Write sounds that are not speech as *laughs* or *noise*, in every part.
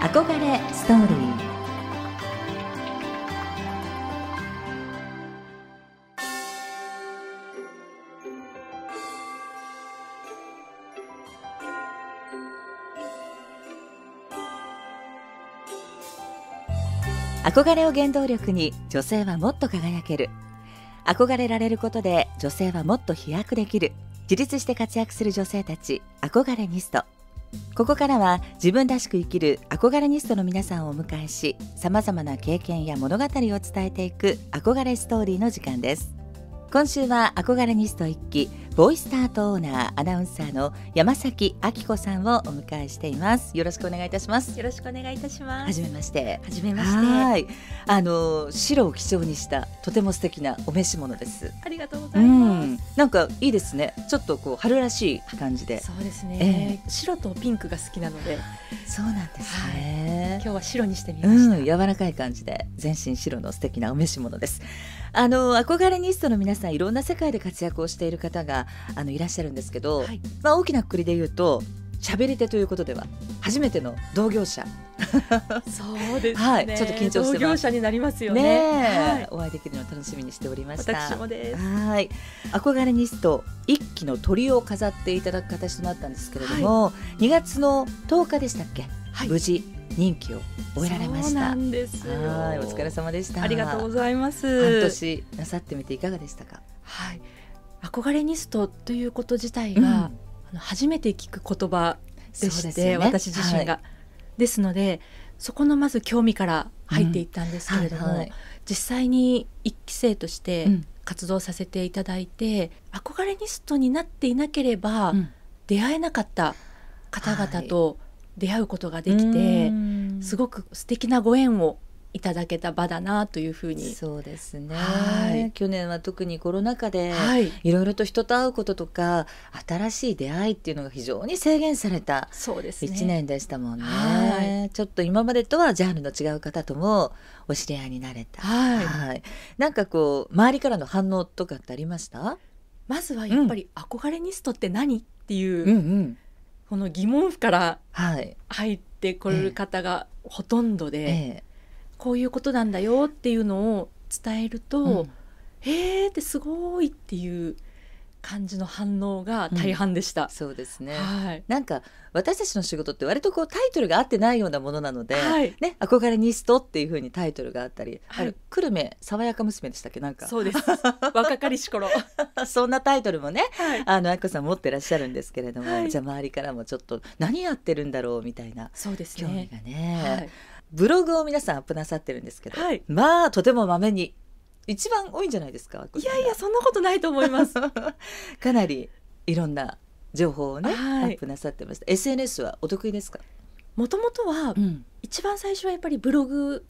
憧れストーリー。憧れを原動力に女性はもっと輝ける。憧れられることで女性はもっと飛躍できる。自立して活躍する女性たち。憧れニスト。ここからは自分らしく生きる憧れニストの皆さんをお迎えしさまざまな経験や物語を伝えていく憧れストーリーの時間です。今週は憧れニスト一期ボイスタートオーナーアナウンサーの山崎明子さんをお迎えしています。よろしくお願いいたします。よろしくお願いいたします。はじめまして。はじめまして。はい。あの白を基調にしたとても素敵なお召し物です。ありがとうございます。なんかいいですね。ちょっとこう春らしい感じで。そうですね、えー、白とピンクが好きなので。そうなんですね、はい、今日は白にしてみました、うん、柔らかい感じで全身白の素敵なお召し物ですあの憧れニストの皆さんいろんな世界で活躍をしている方があのいらっしゃるんですけど、はい、まあ、大きなくくりで言うと喋り手ということでは初めての同業者。そうです、ね、はい、ちょっと緊張して同業者になりますよね、ねはい、お会いできるの楽しみにしておりました。私もです。はい。憧れニスト一期の鳥を飾っていただく形となったんですけれども、はい、2月の10日でしたっけ、はい、無事任期を終えられました。なんですはいお疲れ様でした。ありがとうございます。半年なさってみていかがでしたか？はい。憧れニストということ自体が、うん、あの初めて聞く言葉でして、ね、私自身が、はい、ですのでそこのまず興味から入っていったんですけれども、うんはいはい、実際に一期生として活動させていただいて、うん、憧れニストになっていなければ、出会えなかった方々と出会うことができて、すごく素敵なご縁をいただけた場だなというふうに。そうですね、はい、去年は特にコロナ禍で、はい、いろいろと人と会うこととか新しい出会いっていうのが非常に制限された1年でしたもんね、はい、ちょっと今までとはジャンルの違う方ともお知り合いになれた、はい。はい、なんかこう周りからの反応とかってありました？まずはやっぱり憧れニストって何っていう、うんうん、この疑問符から入ってこる方がほとんどで、ええ。こういうことなんだよっていうのを伝えると、うん、へえってすごいっていう感じの反応が大半でした、うん、そうですね、はい、なんか私たちの仕事って割とこうタイトルが合ってないようなものなので、はい、ね憧れニストっていうふうにタイトルがあったり、はい、久留米爽やか娘でしたっけ？なんか。そうです。*laughs* 若かりし頃。*laughs* そんなタイトルもね、はい、あの愛子さん持ってらっしゃるんですけれども、はい、じゃあ周りからもちょっと何やってるんだろうみたいなそうです、ね、興味がね、はい。ブログを皆さんアップなさってるんですけど、はい、まあとてもまめに一番多いんじゃないですかいやいやそんなことないと思います。*laughs* かなりいろんな情報をね、はい、アップなさってました。SNS はお得意ですか？もともとは、うん、一番最初はやっぱりブログ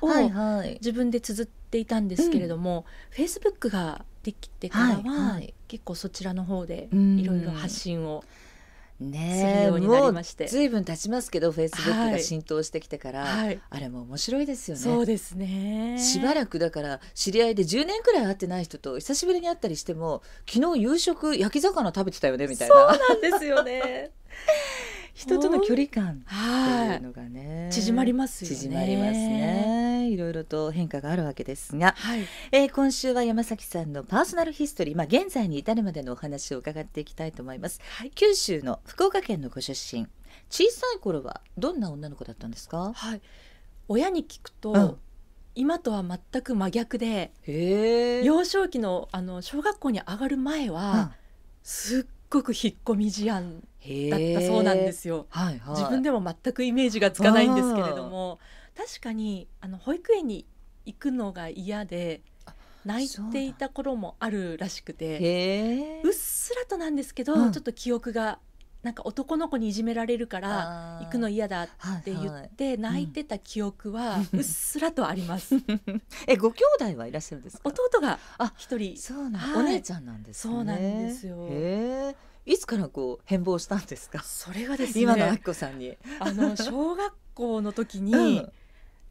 を自分で綴っていたんですけれども、フェイスブックができてからは、はいはい、結構そちらの方でいろいろ発信を、うんねもう随分経ちますけどフェイスブックが浸透してきてから、はい、あれも面白いですよね。そうですね。しばらくだから知り合いで10年くらい会ってない人と久しぶりに会ったりしても昨日夕食焼き魚食べてたよねみたいな。そうなんですよね *laughs* 人との距離感っていうのがね、縮まりますよね。縮まりますね。いろいろと変化があるわけですが、はい、えー、今週は山崎さんのパーソナルヒストリー、まあ、現在に至るまでのお話を伺っていきたいと思います、はい、九州の福岡県のご出身。小さい頃はどんな女の子だったんですか、はい、親に聞くと、うん。今とは全く真逆で幼少期のあの小学校に上がる前は、うん、すっごく引っ込み思案だったそうなんですよ、はいはい、自分でも全くイメージがつかないんですけれども確かにあの保育園に行くのが嫌で泣いていた頃もあるらしくてうっすらとなんですけど、うん、ちょっと記憶がなんか男の子にいじめられるから行くの嫌だって言って泣いてた記憶はうっすらとあります。*laughs* えご兄弟はいらっしゃるんですか？弟が一人。そうなん、お姉ちゃんなんです、ね、そうなんですよ。いつからこう変貌したんですか？それがですね。今のあきこさんに。あの小学校の時に、うん、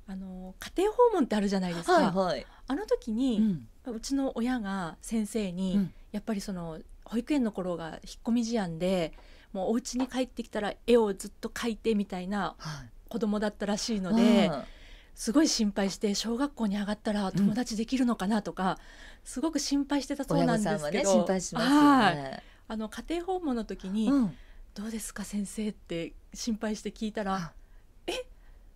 あの家庭訪問ってあるじゃないですか。はいはい、あの時に、うん、うちの親が先生に、うん、やっぱりその保育園の頃が引っ込み思案で。もうお家に帰ってきたら絵をずっと描いてみたいな子供だったらしいので、すごい心配して小学校に上がったら友達できるのかなとか、すごく心配してたそうなんですけど。あの家庭訪問の時に、どうですか先生って心配して聞いたら、え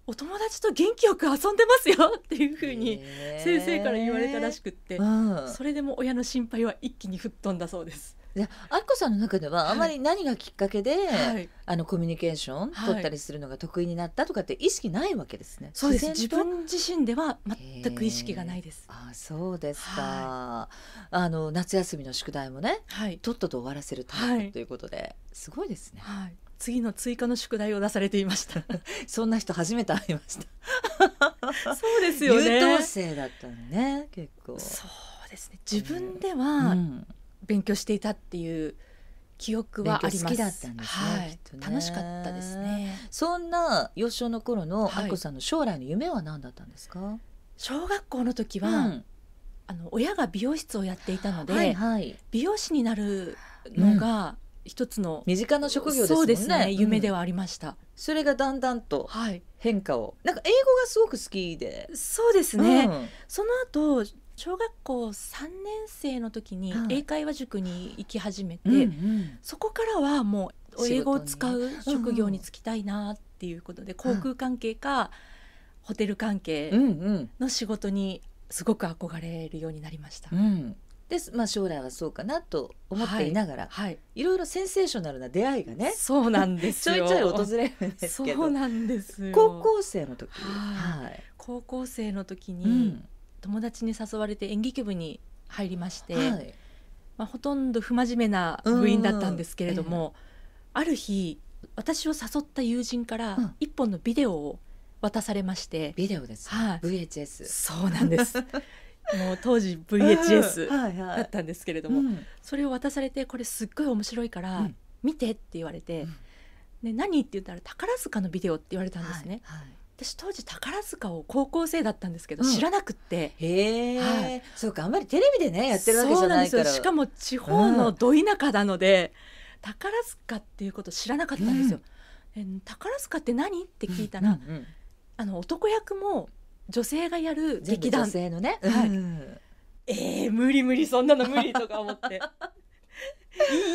お友達と元気よく遊んでますよっていうふうに先生から言われたらしくって、それでも親の心配は一気に吹っ飛んだそうです。あっこさんの中ではあまり何がきっかけで、はい、あのコミュニケーション取ったりするのが得意になったとかって意識ないわけですね。そうです。自分自身では全く意識がないです。あそうですか、はい、あの夏休みの宿題もね、はい、とっとと終わらせるタイプということで、すごいですね。はい。次の追加の宿題を出されていました。*laughs* そんな人初めて会いました。*laughs* そうですよね。優等生だったのね結構。そうですね。自分では、うん勉強していたっていう記憶はあります。好きだったんですね。はい、ね楽しかったですね。そんな幼少の頃のあこさんの将来の夢は何だったんですか？小学校の時は、うん、あの親が美容室をやっていたので、はいはい、美容師になるのが、一つの身近な職業ですね。ね夢ではありました、うん、それがだんだんと変化を、はい、なんか英語がすごく好きで。そうですね。うん、その後小学校3年生の時に英会話塾に行き始めて、はいうんうん、そこからはもう英語を使う職業に就きたいなっていうことで、航空関係かホテル関係の仕事にすごく憧れるようになりました。うん、で、まあ、将来はそうかなと思っていながら、はい、はい、いろいろセンセーショナルな出会いがねそうなんですちょいちょい訪れるんですけど。そうなんです高校生の時、はい、高校生の時に、うん友達に誘われて演劇部に入りまして、はい、まあ、ほとんど不真面目な部員だったんですけれども、ある日私を誘った友人から一本のビデオを渡されまして、ビデオです、はい、VHS そうなんです。*laughs* もう当時 VHS だったんですけれども、はいはい、それを渡されてこれすっごい面白いから見てって言われて、うん、ね、何って言ったら宝塚のビデオって言われたんですね。はいはい私当時宝塚を高校生だったんですけど、うん、知らなくって。へえ、はい、そうかあんまりテレビでねやってるわけじゃないから。しかも地方のど田舎なので、うん、宝塚っていうこと知らなかったんですよ、うん、え宝塚って何？って聞いたら、うんうんうん、あの男役も女性がやる劇団。女性のね、はい、えー、無理無理そんなの無理とか思って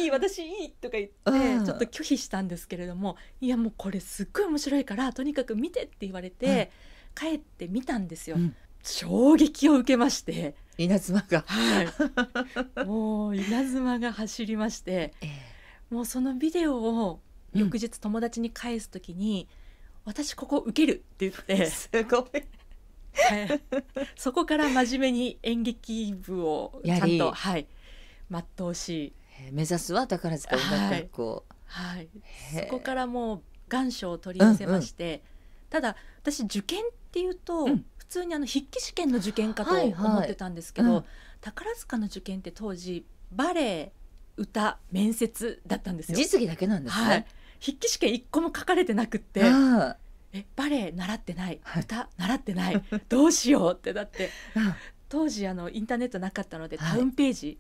いい私いいとか言ってちょっと拒否したんですけれどもいやもうこれすっごい面白いからとにかく見てって言われて、帰ってみたんですよ、うん、衝撃を受けまして。稲妻が、はい、*laughs* もう稲妻が走りまして、えー、もうそのビデオを翌日友達に返す時に、うん、私ここ受けるって言って。すごい。そこから真面目に演劇部をちゃんとはい。全うし目指すは宝塚音楽学校、はい、はい、そこからもう願書を取り寄せまして、うんうん、ただ私受験っていうと、うん、普通にあの筆記試験の受験かと思ってたんですけど、はいはいうん、宝塚の受験って当時バレエ歌面接だったんですよ。実技だけなんですね、はい、筆記試験一個も書かれてなくってえバレエ習ってない。歌習ってない。どうしようってだって。*laughs* 当時あのインターネットなかったので、タウンページ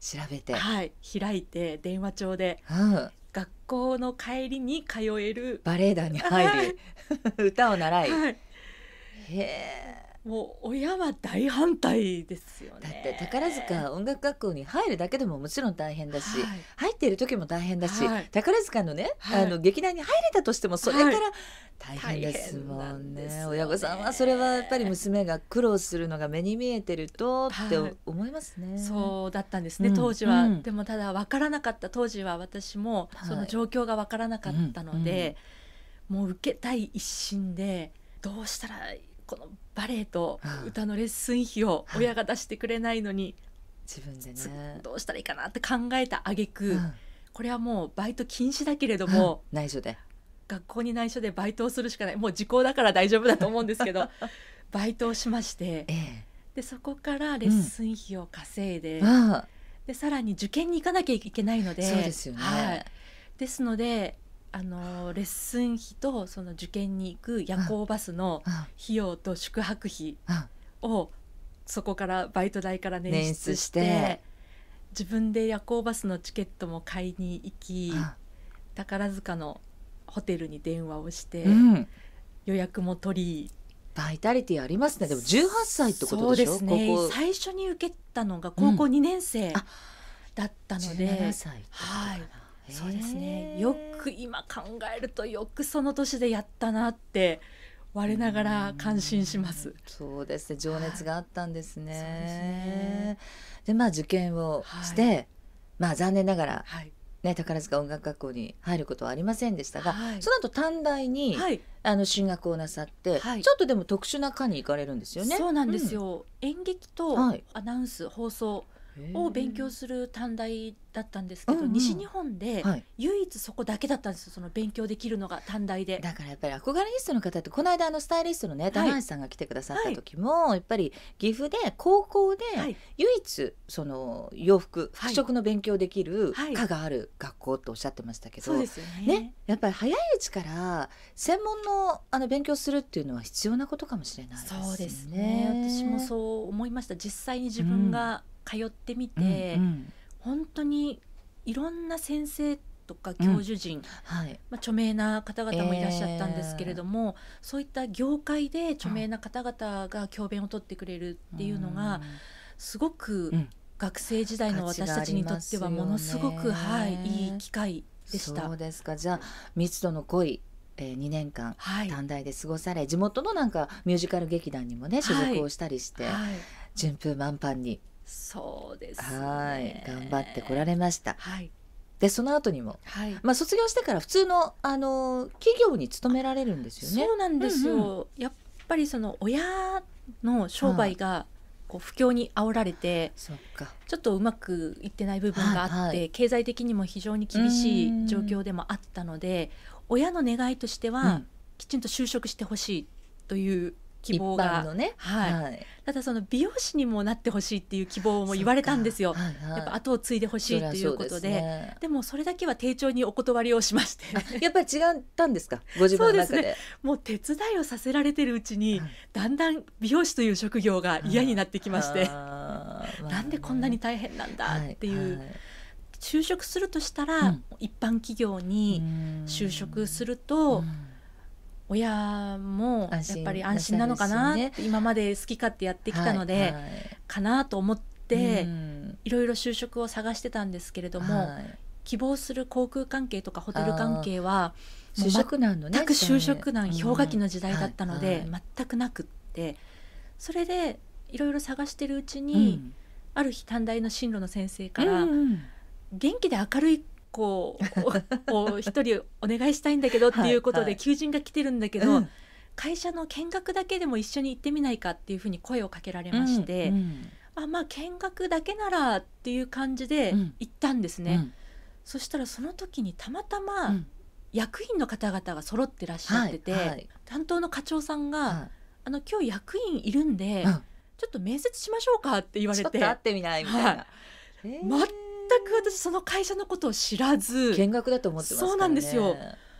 調べて、はい、開いて電話帳で、うん、学校の帰りに通える。バレエ団に入る。*laughs* 歌を習い、はい、へえもう親は大反対ですよね。だって宝塚音楽学校に入るだけでももちろん大変だし、はい、入っている時も大変だし、はい、宝塚のね、はい、あの劇団に入れたとしてもそれから大変ですもんね,、ね。親御さんはそれはやっぱり娘が苦労するのが目に見えてるとって思いますね、そうだったんですね。当時は、うん、でもただ分からなかった。当時は私もその状況が分からなかったので、うん。うん、もう受けたい一心でどうしたらこのバレエと歌のレッスン費を親が出してくれないのに、自分でね。どうしたらいいかなって考えた挙句、うん、これはもうバイト禁止だけれども、うん、内緒で。学校に内緒でバイトをするしかない。もう時効だから大丈夫だと思うんですけど *laughs* バイトをしまして、ええ、でそこからレッスン費を稼いでうん、でさらに受験に行かなきゃいけないのでそうですよね、はい、ですのであのレッスン費とその受験に行く夜行バスの費用と宿泊費をそこからバイト代から捻出して自分で夜行バスのチケットも買いに行き宝塚のホテルに電話をして、予約も取りバイタリティありますね。でも18歳ってことでしょ？そうですね。ここ最初に受けたのが高校2年生だったので、17歳ってことか。なはいそうですね。よく今考えるとよくその年でやったなって我ながら感心します。そうですね。情熱があったんですね。はい。ね。でまあ受験をして、まあ残念ながらはい、ね宝塚音楽学校に入ることはありませんでしたが、はい。その後短大に、はい、あの進学をなさって、はい。ちょっとでも特殊な科に行かれるんですよね。そうなんですよ、演劇とはい。アナウンス放送うんを勉強する短大だったんですけど、うんうん。西日本ではい、唯一そこだけだったんですよその勉強できるのが短大で。だからやっぱり憧れニストの方ってこの間あのスタイリストのね高橋さんが来てくださった時も、やっぱり岐阜で高校ではい。唯一その洋服はい。服飾の勉強できるはい。科がある学校っておっしゃってましたけど、そうですよね。ね、やっぱり早いうちから専門のあの勉強するっていうのは必要なことかもしれないですね。そうですね。私もそう思いました。実際に自分が通ってみて、うんうん。本当にいろんな先生とか教授陣、はい、まあ、著名な方々もいらっしゃったんですけれども、そういった業界で著名な方々が教鞭を取ってくれるっていうのがすごくうん学生時代の私たちにとってはものすごく、価値があはい、いい機会でした。そう。ですか。じゃあ密度の濃い、えー、2年間はい、短大で過ごされ地元のなんかミュージカル劇団にもね所属をしたりして、はい、順風満帆にそうです、ね。はい頑張ってこられました。はい、でその後にも、はい、まあ、卒業してから普通の、あの企業に勤められるんですよね。そうなんですよ、うんやっぱりその親の商売がこう不況に煽られてそっか。ちょっとうまくいってない部分があって、はいはい。経済的にも非常に厳しい状況でもあったので親の願いとしては、うん。きちんと就職してほしいという希望が。のね、はい。い、ただその美容師にもなってほしいっていう希望も言われたんですよ。はいはい。やっぱ後を継いでほしいということそでね。でもそれだけは丁重にお断りをしまして。あやっぱり違ったんですか？ご自分の中で。そうでもう手伝いをさせられてるうちに、はい。だんだん美容師という職業が嫌になってきまして、なんでこんなに大変なんだっていう、はい就職するとしたら、うん。一般企業に就職すると、親もやっぱり安心なのかなって、安心なさいです今まで好き勝手やってきたので、はいはい。かなと思って、うん。いろいろ就職を探してたんですけれども、はい。希望する航空関係とかホテル関係は就職難のね全く就職難時代氷河期の時代だったので、はいはい。全くなくってそれでいろいろ探してるうちうに、ん。ある日短大の進路の先生から、うんうん。元気で明るい子をを一人お願いしたいんだけどっていうことはいはい。で求人が来てるんだけど、うん。会社の見学だけでも一緒に行ってみないかっていうふうに声をかけられまして、うんあまあ見学だけならっていう感じでうん。行ったんですね、うん。そしたらその時にたまたうまん。役員の方々が揃ってらっしゃってて、はいはい。担当の課長さんが、はあの今日役員いるんで、うん。ちょっと面接しましょうかって言われて。ちょっと会ってみないみたいな、はい。えー。全く私その会社のことを知らず。見学だと思ってますね。そうなんですよ。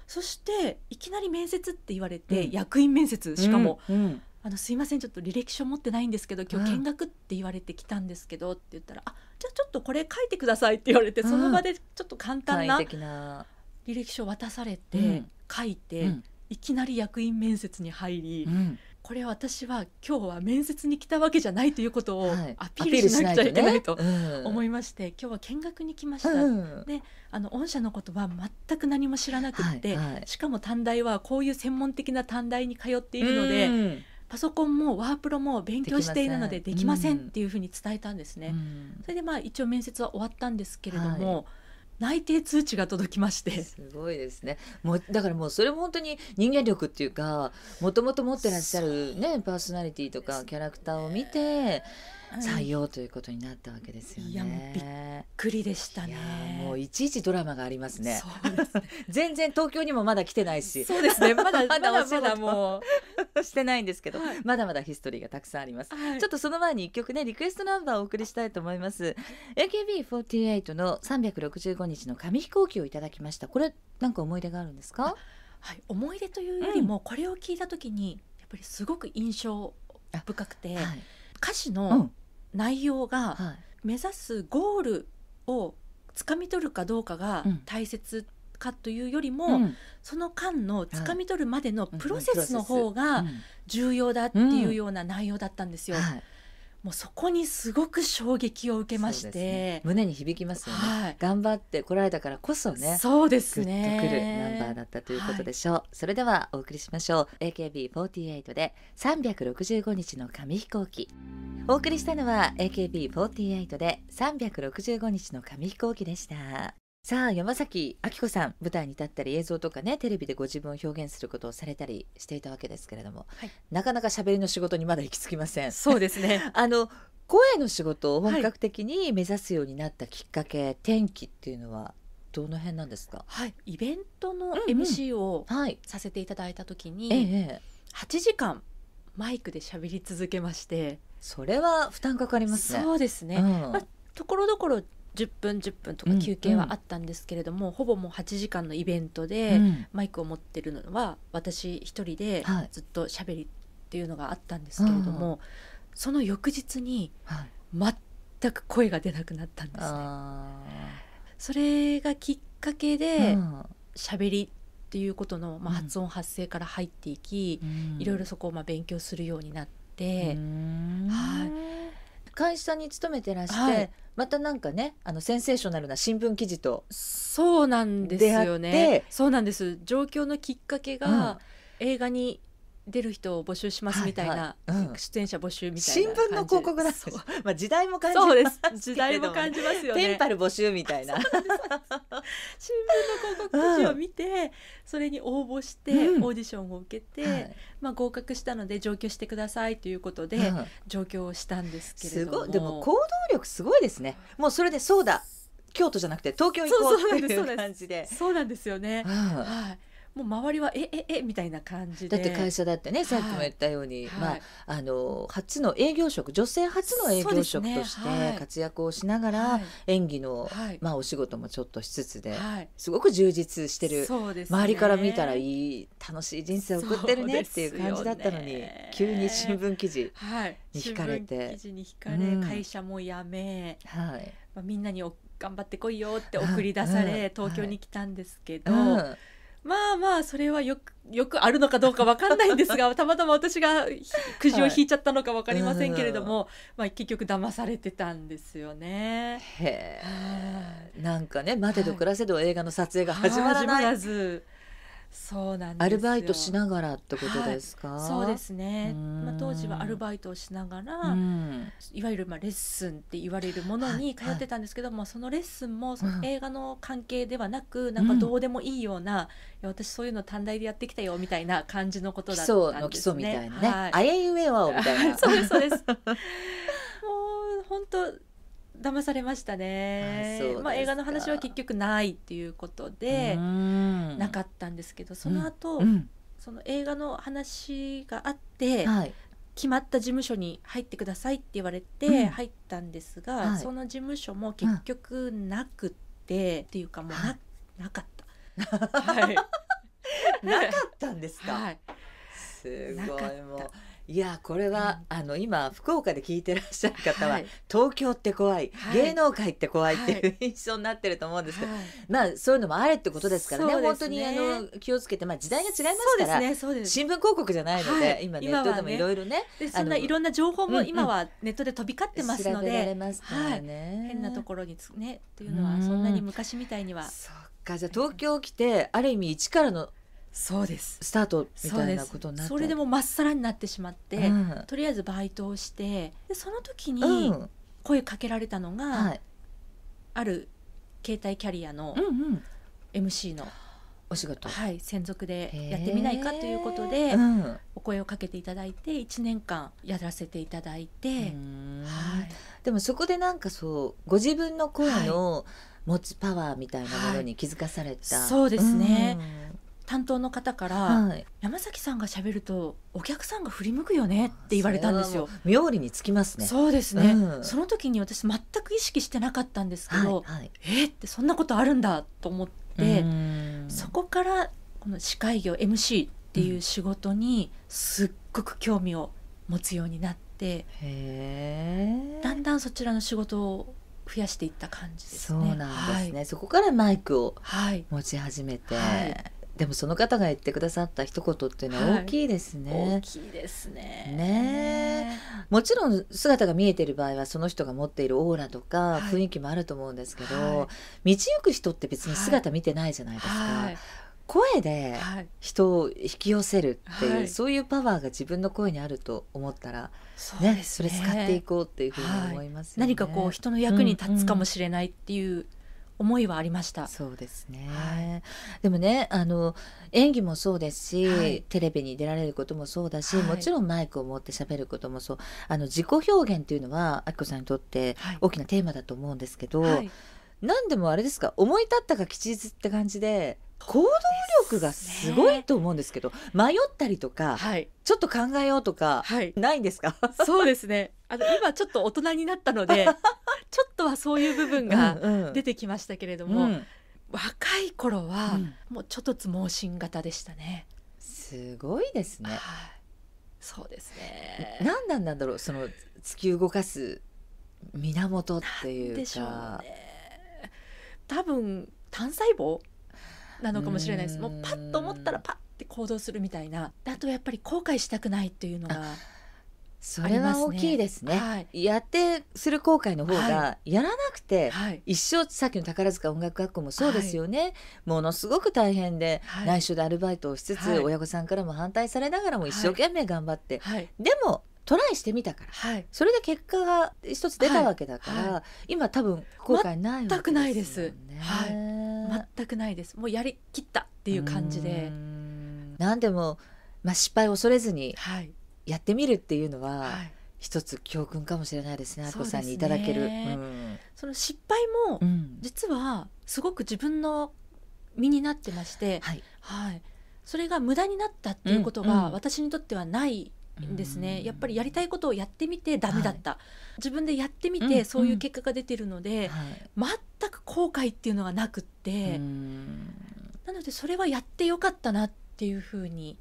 そしていきなり面接って言われて、うん。役員面接しかも、うんうん。あのすいませんちょっと履歴書持ってないんですけど今うん。日見学って言われてきたんですけどって言ったら、あじゃあちょっとこれ書いてくださいって言われて、うん。その場でちょっと簡単な履歴書渡されて、うん。書いて、うん。いきなり役員面接に入り、うんこれ私は今日は面接に来たわけじゃないということをはい。アピールしなくちゃいけないと思いいまして、今日は見学に来ました、うんであの御社のことは全く何も知らなくって、はいはい。しかも短大はこういう専門的な短大に通っているので、うん。パソコンもワープロも勉強しているのでできませんっていうふうに伝えたんですね。うん。それでまあ一応面接は終わったんですけれども、は内定通知が届きまして。すごいですね。もうだからもうそれも本当に人間力っていうか、もともと持ってらっしゃるねパーソナリティとかキャラクターを見て採用ということになったわけですよね。いやもうびっくりでしたね。もういちいちドラマがありますね。すね。*laughs* 全然東京にもまだ来てないし、そうですね。まだ *laughs* まだままだもしてないんですけど、はいまだまだヒストリーがたくさんありますう。。はいちょっとその前に一曲ねリクエストナンバーをお送りしたいと思います AKB48 の365日の紙飛行機をいただきましたこれなんか思い出があるんですか？はい、思い出というよりもこれを聞いた時にやっぱりすごく印象深くて、はい、う歌詞のん内容がはい。目指すゴールを掴み取るかどうかがうん。大切かというよりも、うん、その間の掴み取るまでのプロセスの方が重要だっていうような内容だったんですよ。はいもうそこにすごく衝撃を受けまして、ね、胸に響きますよね、はい、頑張ってこられたからこそね。そうですね。グッとくるナンバーだったということでしょう、はい、それではお送りしましょう。AKB48 で365日の紙飛行機。お送りしたのは AKB48 で365日の紙飛行機でしたさあ山崎明子さん舞台に立ったり映像とかねテレビでご自分を表現することをされたりしていたわけですけれども、はい、なかなか喋りの仕事にまだ行き着きません。そうですね。*laughs* あの声の仕事を本格的に目指すようになったきっかけ、はい、転機っていうのはどの辺なんですか？はい。イベントの MC をさせていただいた時に、うんうん、8時間マイクで喋り続けまして。それは負担かかりますね。そうですね、うん、まあ、ところどころ10分10分とか休憩はあったんですけれども、うん。うん、ほぼもう8時間のイベントで、うん、マイクを持ってるのは私一人でずっとしゃべりっていうのがあったんですけれども、はい、その翌日に全く声が出なくなったんですね。それがきっかけでしゃべりっていうことの、まあ、発音発声から入っていき、うん、いろいろそこをまあ勉強するようになって、はい、会社に勤めてらして、はい、またなんかねあのセンセーショナルな新聞記事とそうなんですよね。そうなんです。状況のきっかけが、うん、映画に出る人を募集しますみたいな、はい。はいうん、出演者募集みたいな新聞の広告なんですまあ時代も感じます時代も感じますよね。テンパル募集みたいな。新聞の広告記事を見て、それに応募して、オーディションを受けて、はい、まあ合格したので上京してくださいということで、上京したんですけれども、すごい。でも行動力すごいですね。もうそれでそうだ。京都じゃなくて東京行こうっていう感じで。そうなんですよね、はいもう周りはえええみたいな感じで。だって会社だってね、さっきも言ったように、はい、まああの初の営業職女性初の営業職として活躍をしながら、はい、演技の、はい、まあお仕事もちょっとしつつで、すごく充実してる、ね、周りから見たらいい楽しい人生を送ってるねっていう感じだったのに、急に新聞記事に惹かれて、記事に惹かれ、うん、会社も辞め、はい。まあ、みんなに頑張ってこいよって送り出され、うん、東京に来たんですけど。うんまあまあそれはよくよくあるのかどうか分かんないんですが *laughs* たまたま私がくじを引いちゃったのか分かりませんけれども、はい、まあ、結局騙されてたんですよね。へえ。なんかね待てど暮らせど映画の撮影が始まらない。はい、ずそうなんアルバイトしながらってことですか、はい、そうですね、まあ、当時はアルバイトをしながら、いわゆるまあレッスンって言われるものに通ってたんですけども、はい、そのレッスンもその映画の関係ではなく、うん、なんかどうでもいいような、うん、私そういうの短大でやってきたよみたいな感じのことだったんですね。みたいなね、はい、あえゆえはみたいな。*laughs* そうですそうです。もう本当騙されましたね。まあ、映画の話は結局ないっていうことでなかったんですけどその後、うん、その映画の話があって、はい、決まった事務所に入ってくださいって言われて入ったんですが、うんはい、その事務所も結局なくて、っていうかもうなはい、なかった。はい、*laughs* なかったんですか、はい、すごい。もう。いやこれは、うん、あの今福岡で聞いてらっしゃる方は、はい、東京って怖い、はい、芸能界って怖いっていう印象になってると思うんですけど、はい、まあそういうのもあれってことですからね、ね、本当にあの気をつけて、まあ、時代が違いますから、ね、新聞広告じゃないので、今ネットでもいろいろねそんないろんな情報も今はネットで飛び交ってますので、うんうん、変なところにねっていうのはそんなに昔みたいには。そっか。じゃあ東京来てある意味一からのそうです。スタートみたいなことになってそれでもまっさらになってしまって、うん、とりあえずバイトをしてでその時に声かけられたのが、うんはい、ある携帯キャリアの MC の、お仕事。はい専属でやってみないかということで、うん、お声をかけていただいて1年間やらせていただいて、はい、でもそこでなんかそうご自分の声の持つパワーみたいなものに気づかされた、はい、そうですね、担当の方から、はい、山崎さんが喋るとお客さんが振り向くよねって言われたんですよ。妙利につきますね。そうですね、うん、その時に私全く意識してなかったんですけど、はいはい、えー、ってそんなことあるんだと思ってそこからこの司会業 MC っていう仕事にすっごく興味を持つようになって、うん、だんだんそちらの仕事増やしていった感じですそうなんですね、はい、そこからマイクを持ち始めて、はい、でもその方が言ってくださった一言っていうのは大きいですね、はい、大きいですね。ね。もちろん姿が見えてる場合はその人が持っているオーラとか雰囲気もあると思うんですけど、道行く人って別に姿見てないじゃないですか、声で人を引き寄せるっていう、はい、そういうパワーが自分の声にあると思ったら、ね、ね、それ使っていこうっていうふうに思います、ね。はい、何かこう人の役に立つかもしれないっていう思いはありました。そうですね。はい、でもね、あの演技もそうですし、はい、テレビに出られることもそうだし、はい、もちろんマイクを持って喋ることもそう。あの自己表現っていうのはあきこさんにとって大きなテーマだと思うんですけど、何でもあれですか、思い立ったが吉日って感じで行動力がすごいと思うんですけど、ね、迷ったりとか、はい、ちょっと考えようとか、はい、ないんですか？*laughs* そうですね。あの今ちょっと大人になったので *laughs* ちょっとはそういう部分が出てきましたけれども、うん。うん、若い頃は、うん、もうちょっとつ盲信型でしたね。すごいですね、はい、そうですね。何なんだろう？その突き動かす源っていうか、ね、多分単細胞なのかもしれないです。もうパッと思ったらパッて行動するみたいな。あとやっぱり後悔したくないっていうのがそれは大きいですね、はい、やってする後悔の方が、やらなくて、はい、一生さっきの宝塚音楽学校もそうですよね、はい、ものすごく大変で、内緒でアルバイトをしつつ、親御さんからも反対されながらも一生懸命頑張って、でもトライしてみたから、はい、それで結果が一つ出たわけだから、今多分後悔ないわけですよ、ね、全くないです、はい、全くないです。もうやりきったっていう感じで。何でも、まあ、失敗を恐れずにやってみるっていうのは、一つ教訓かもしれないですね。あこさんにいただける、うん、その失敗も、実はすごく自分の身になってまして、はい、はい、それが無駄になったっていうことが私にとってはないですね。やっぱりやりたいことをやってみてダメだった、はい、自分でやってみてそういう結果が出てるので、うんうん、全く後悔っていうのがなくってなのでそれはやってよかったなっていうふうに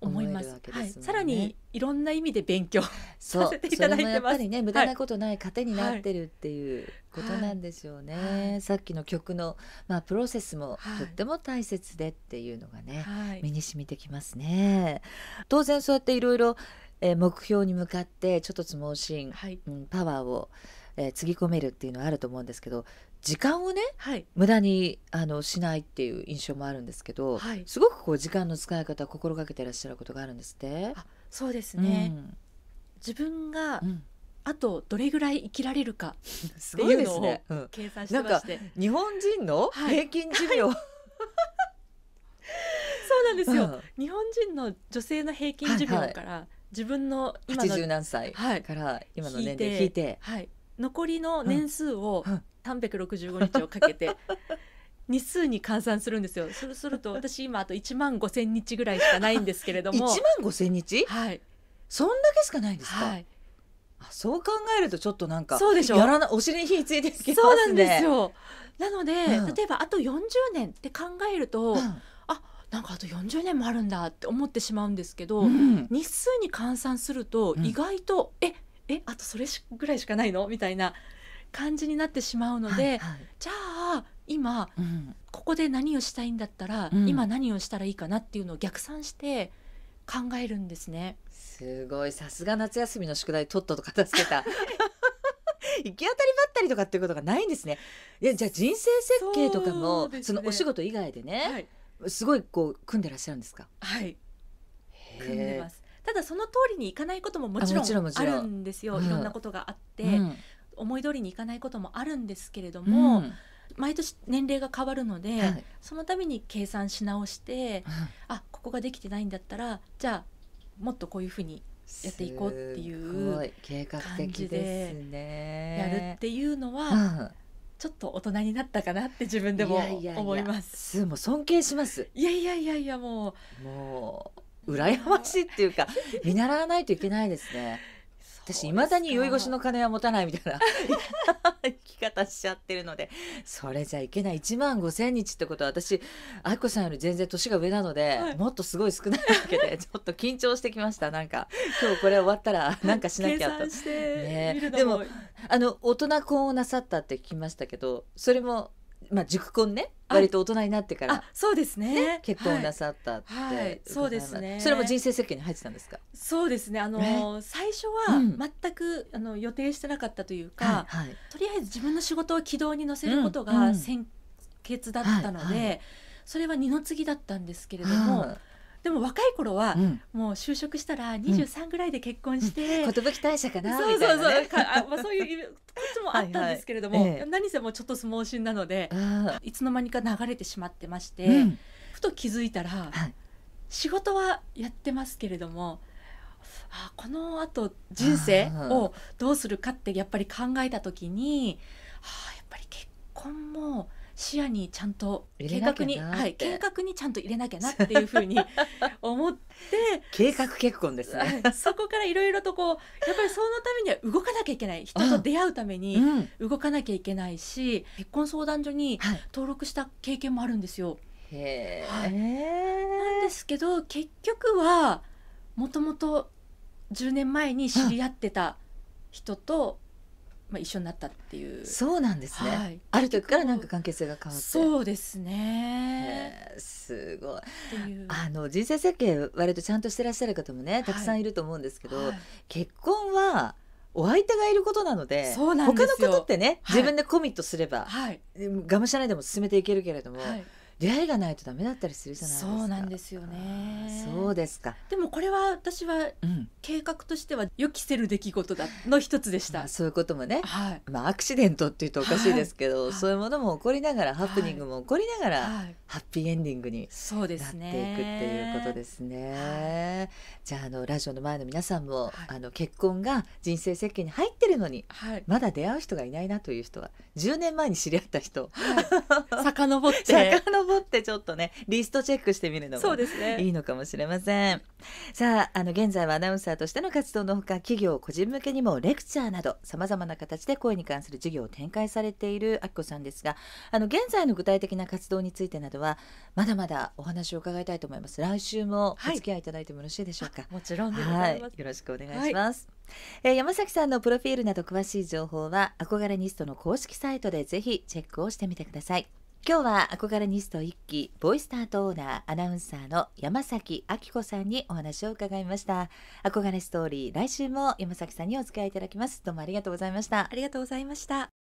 思います。すね、はい、さらにいろんな意味で勉強させていただいてます。やっぱりね無駄なことない糧になってるっていうことなんでしょうね。はい。はい、さっきの曲のまあプロセスもとっても大切でっていうのがね、身に染みてきますね。当然そうやっていろいろ目標に向かってちょっとつ盲信、うん、パワーを、えー、つぎ込めるっていうのはあると思うんですけど時間をね、はい、無駄にあのしないっていう印象もあるんですけど、はい、すごくこう時間の使い方を心がけてらっしゃることがあるんですって。そうですね、うん、自分が、あとどれぐらい生きられるかっていうのを計算してまして、日本人の平均寿命、はい、*laughs* そうなんですよ、うん、日本人の女性の平均寿命から、自分の今の80何歳から今の年齢引いて、はい、残りの年数を365日をかけて日数に換算するんですよ。そうすると私今あと1万5千日ぐらいしかないんですけれども。1万5千日？はい。そんだけしかないんですか、はい、あそう考えるとちょっとなんかそうでしょ？やらなお尻に火ついてきますね。そうなんですよ。なので、うん、例えばあと40年って考えると、うん、あなんかあと40年もあるんだって思ってしまうんですけど、うん、日数に換算すると意外と、うん、ええあとそれぐらいしかないの？みたいな感じになってしまうので、はいはい、じゃあ今、うん、ここで何をしたいんだったら、うん、今何をしたらいいかなっていうのを逆算して考えるんですね。すごいさすが夏休みの宿題とっとと片付けた。*laughs* 行き当たりばったりとかっていうことがないんですね。いやじゃあ人生設計とかもそ、ね,、のお仕事以外でね、はい、すごいこう組んでらっしゃるんですか？はい。組んでます。ただその通りにいかないことももちろんあるんですよ。いろんなことがあって、うん、思い通りにいかないこともあるんですけれども、うん、毎年年齢が変わるので、はい、その度に計算し直して、うん、あここができてないんだったらじゃあもっとこういうふうにやっていこうっていう感じでやるっていうのは、ちょっと大人になったかなって自分でも思います。いやも尊敬します。いやいやいやいやもうもう羨ましいっていうか見習わないといけないですね。私いまだに酔い越しの金は持たないみたいな。生き方しちゃってるので。それじゃいけない。1万5千日ってことは私愛子さんより全然年が上なので、はい、もっとすごい少ないわけで *laughs* ちょっと緊張してきました。なんか今日これ終わったらなんかしなきゃと。ね、でもあの大人婚をなさったって聞きましたけどそれもまあ、熟婚ね。割と大人になってから。そうですね、ね、結婚なさったって、はい、そうですね。それも人生設計に入ってたんですか？そうですね。あの、最初は全く、あの予定してなかったというか、はい、とりあえず自分の仕事を軌道に乗せることが先決だったので、それは二の次だったんですけれども、でも若い頃は、もう就職したら23ぐらいで結婚して、寿退社かなそうそうそうかあ、まあ、そういうこっちもあったんですけれども、何せもちょっと相撲心なのでいつの間にか流れてしまってまして、うん、ふと気づいたら、はい、仕事はやってますけれどもあこのあと人生をどうするかってやっぱり考えた時にあやっぱり結婚も視野にちゃんと計画にはい計画にちゃんと入れなきゃなっていうふうに *laughs* 思って。計画結婚ですね。そこからいろいろとこうやっぱりそのためには動かなきゃいけない。人と出会うために動かなきゃいけないし、うん、結婚相談所に登録した経験もあるんですよ。へはい、なんですけど結局はもともと10年前に知り合ってた人とまあ、一緒になったっていう。そうなんですね、はい、ある時からなんか関係性が変わって。そうですね。すごい。あの人生設計割とちゃんとしてらっしゃる方もねたくさんいると思うんですけど、はい、結婚はお相手がいることなので他のことってね、自分でコミットすれば、はい、がむしゃらにでも進めていけるけれども、はい出会いがないとダメだったりするじゃないですか。そうなんですよね。そうですか。でもこれは私は計画としては予期せる出来事だの一つでした。まあ、そういうこともね。はい。まあアクシデントっていうとおかしいですけど、はい、そういうものも起こりながら、ハプニングも起こりながら、はい、ハッピーエンディングになっていくっていうことですね。じゃああのラジオの前の皆さんも、あの結婚が人生設計に入ってるのに、まだ出会う人がいないなという人は、10年前に知り合った人、はい、*laughs* 遡って。遡ぼってちょっとねリストチェックしてみるのもいいのかもしれません、ね、さああの現在はアナウンサーとしての活動のほか企業個人向けにもレクチャーなどさまざまな形で声に関する授業を展開されているあきこさんですがあの現在の具体的な活動についてなどはまだまだお話を伺いたいと思います。来週もお付き合いいただいてもよろしいでしょうか、はい、もちろんはい、よろしくお願いします、はい、えー、山崎さんのプロフィールなど詳しい情報は憧れニストの公式サイトでぜひチェックをしてみてください。今日は憧れニスト一期ボイスタートオーナーアナウンサーの山崎明子さんにお話を伺いました。憧れストーリー来週も山崎さんにお付き合いいただきます。どうもありがとうございました。ありがとうございました